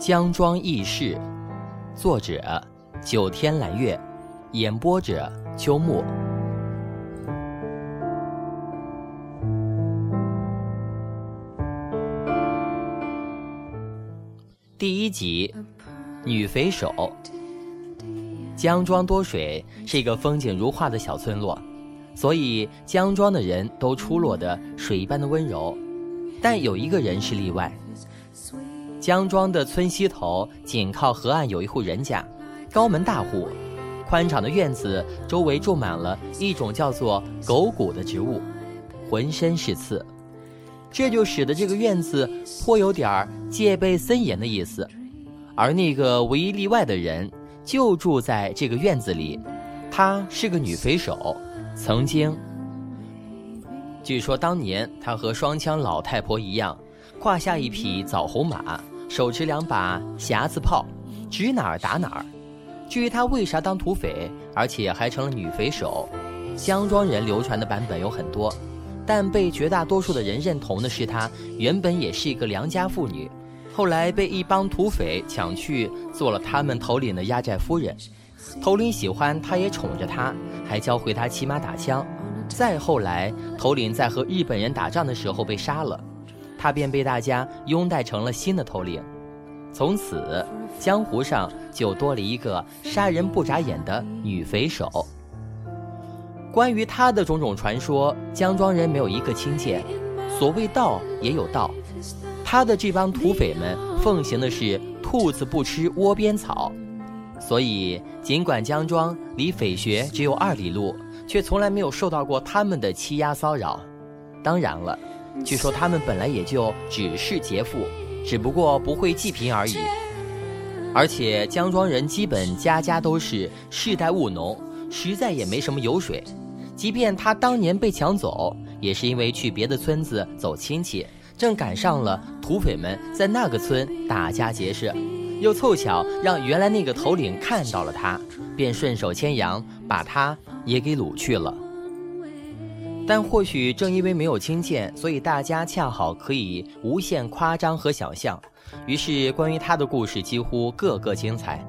江庄轶事，作者九天揽月，演播者秋木。第一集，女匪首。江庄多水是一个风景如画的小村落，所以江庄的人都出落得水一般的温柔。但有一个人是例外。江庄的村西头紧靠河岸有一户人家，高门大户，宽敞的院子周围种满了一种叫做狗骨的植物，浑身是刺，这就使得这个院子颇有点儿戒备森严的意思。而那个唯一例外的人就住在这个院子里，她是个女匪首，曾经。据说当年她和双枪老太婆一样，胯下一匹枣红马。手持两把匣子炮，指哪儿打哪儿。至于他为啥当土匪，而且还成了女匪首，江庄人流传的版本有很多，但被绝大多数的人认同的是，他原本也是一个良家妇女，后来被一帮土匪抢去做了他们头领的压寨夫人。头领喜欢她，也宠着她，还教会她骑马打枪。再后来，头领在和日本人打仗的时候被杀了。他便被大家拥戴成了新的头领，从此江湖上就多了一个杀人不眨眼的女匪首。关于他的种种传说，江庄人没有一个轻见。所谓道也有道，他的这帮土匪们奉行的是“兔子不吃窝边草”，所以尽管江庄离匪穴只有二里路，却从来没有受到过他们的欺压骚扰。当然了。据说他们本来也就只是劫富，只不过不会济贫而已。而且江庄人基本家家都是世代务农，实在也没什么油水。即便他当年被抢走，也是因为去别的村子走亲戚，正赶上了土匪们在那个村打家劫舍，又凑巧让原来那个头领看到了他，便顺手牵羊把他也给掳去了。但或许正因为没有亲见，所以大家恰好可以无限夸张和想象。于是，关于他的故事几乎个个精彩，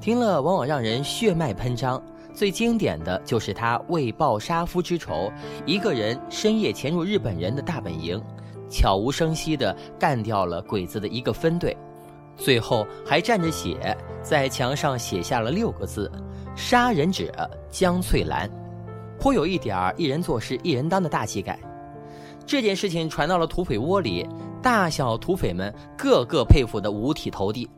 听了往往让人血脉喷张。最经典的就是他为报杀夫之仇，一个人深夜潜入日本人的大本营，悄无声息地干掉了鬼子的一个分队，最后还蘸着血在墙上写下了六个字：“杀人者江翠兰。”颇有一点儿一人做事一人当的大气概。这件事情传到了土匪窝里，大小土匪们个个佩服得五体投地。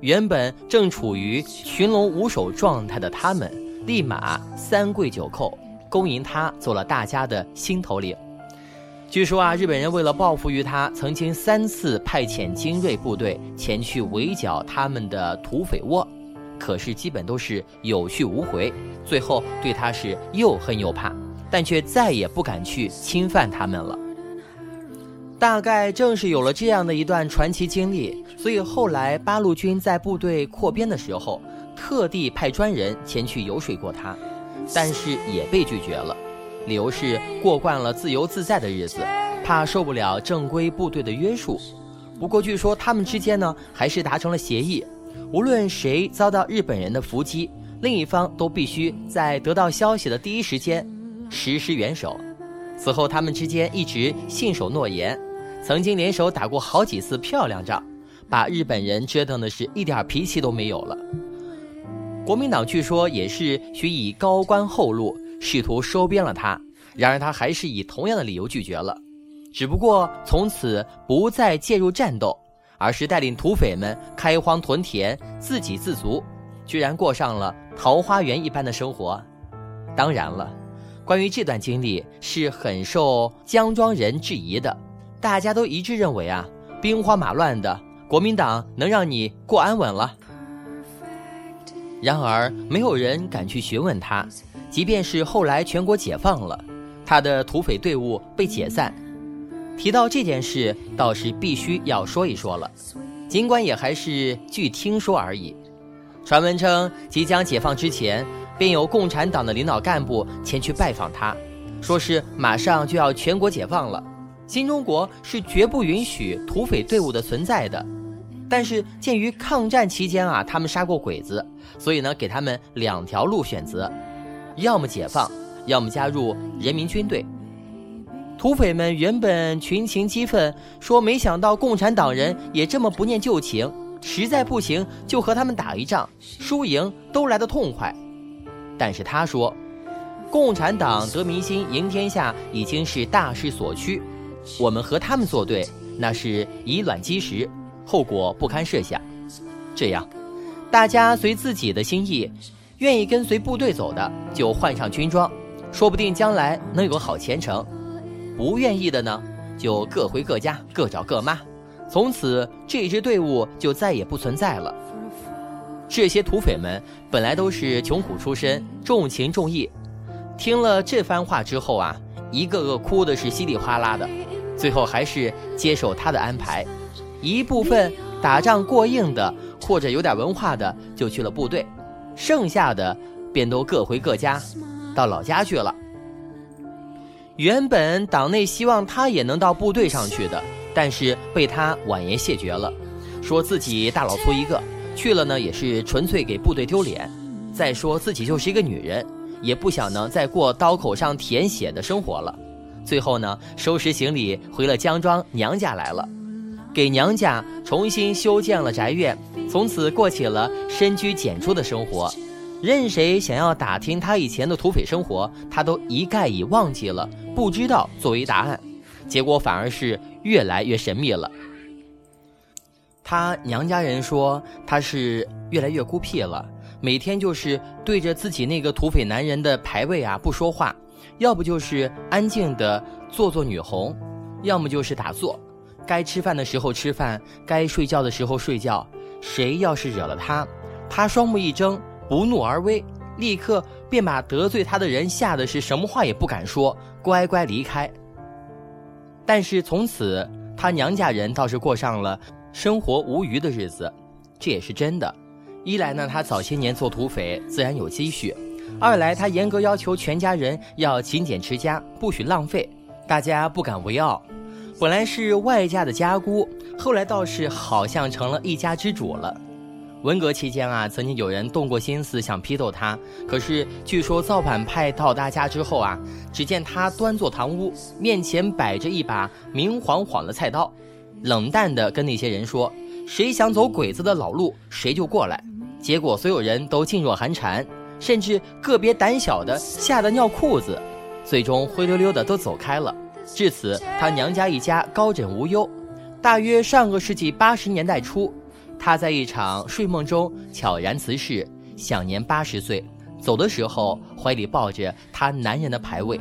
原本正处于群龙无首状态的他们，立马三跪九叩，恭迎他做了大家的新头领。据说啊，日本人为了报复于他，曾经三次派遣精锐部队前去围剿他们的土匪窝。可是基本都是有去无回，最后对他是又恨又怕，但却再也不敢去侵犯他们了。大概正是有了这样的一段传奇经历，所以后来八路军在部队扩编的时候，特地派专人前去游说过他，但是也被拒绝了，理由是过惯了自由自在的日子，怕受不了正规部队的约束。不过据说他们之间呢，还是达成了协议。无论谁遭到日本人的伏击，另一方都必须在得到消息的第一时间实施援手。此后，他们之间一直信守诺言，曾经联手打过好几次漂亮仗，把日本人折腾的是一点脾气都没有了。国民党据说也是许以高官厚禄，试图收编了他，然而他还是以同样的理由拒绝了，只不过从此不再介入战斗。而是带领土匪们开荒屯田，自给自足，居然过上了桃花源一般的生活。当然了，关于这段经历是很受江庄人质疑的，大家都一致认为啊，兵荒马乱的国民党能让你过安稳了。然而，没有人敢去询问他，即便是后来全国解放了，他的土匪队伍被解散。提到这件事，倒是必须要说一说了，尽管也还是据听说而已。传闻称，即将解放之前，便有共产党的领导干部前去拜访他，说是马上就要全国解放了，新中国是绝不允许土匪队伍的存在的。但是鉴于抗战期间啊，他们杀过鬼子，所以呢，给他们两条路选择：要么解放，要么加入人民军队。土匪们原本群情激愤，说没想到共产党人也这么不念旧情，实在不行就和他们打一仗，输赢都来得痛快。但是他说，共产党得民心、赢天下已经是大势所趋，我们和他们作对，那是以卵击石，后果不堪设想。这样，大家随自己的心意，愿意跟随部队走的就换上军装，说不定将来能有个好前程。不愿意的呢，就各回各家，各找各妈。从此，这支队伍就再也不存在了。这些土匪们本来都是穷苦出身，重情重义，听了这番话之后啊，一个个哭的是稀里哗啦的，最后还是接受他的安排。一部分打仗过硬的，或者有点文化的，就去了部队，剩下的便都各回各家，到老家去了。原本党内希望他也能到部队上去的，但是被他婉言谢绝了，说自己大老粗一个，去了呢也是纯粹给部队丢脸。再说自己就是一个女人，也不想呢再过刀口上舔血的生活了。最后呢收拾行李回了江庄娘家来了，给娘家重新修建了宅院，从此过起了深居简出的生活。任谁想要打听他以前的土匪生活，他都一概已忘记了，不知道作为答案，结果反而是越来越神秘了。他娘家人说他是越来越孤僻了，每天就是对着自己那个土匪男人的牌位啊不说话，要不就是安静的做做女红，要么就是打坐，该吃饭的时候吃饭，该睡觉的时候睡觉。谁要是惹了他，他双目一睁。不怒而威，立刻便把得罪他的人吓得是什么话也不敢说，乖乖离开。但是从此，他娘家人倒是过上了生活无余的日子，这也是真的。一来呢，他早些年做土匪，自然有积蓄；二来他严格要求全家人要勤俭持家，不许浪费，大家不敢为傲。本来是外家的家姑，后来倒是好像成了一家之主了。文革期间啊，曾经有人动过心思想批斗他，可是据说造反派到他家之后啊，只见他端坐堂屋，面前摆着一把明晃晃的菜刀，冷淡地跟那些人说：“谁想走鬼子的老路，谁就过来。”结果所有人都噤若寒蝉，甚至个别胆小的吓得尿裤子，最终灰溜溜的都走开了。至此，他娘家一家高枕无忧。大约上个世纪八十年代初。她在一场睡梦中悄然辞世，享年八十岁。走的时候，怀里抱着她男人的牌位。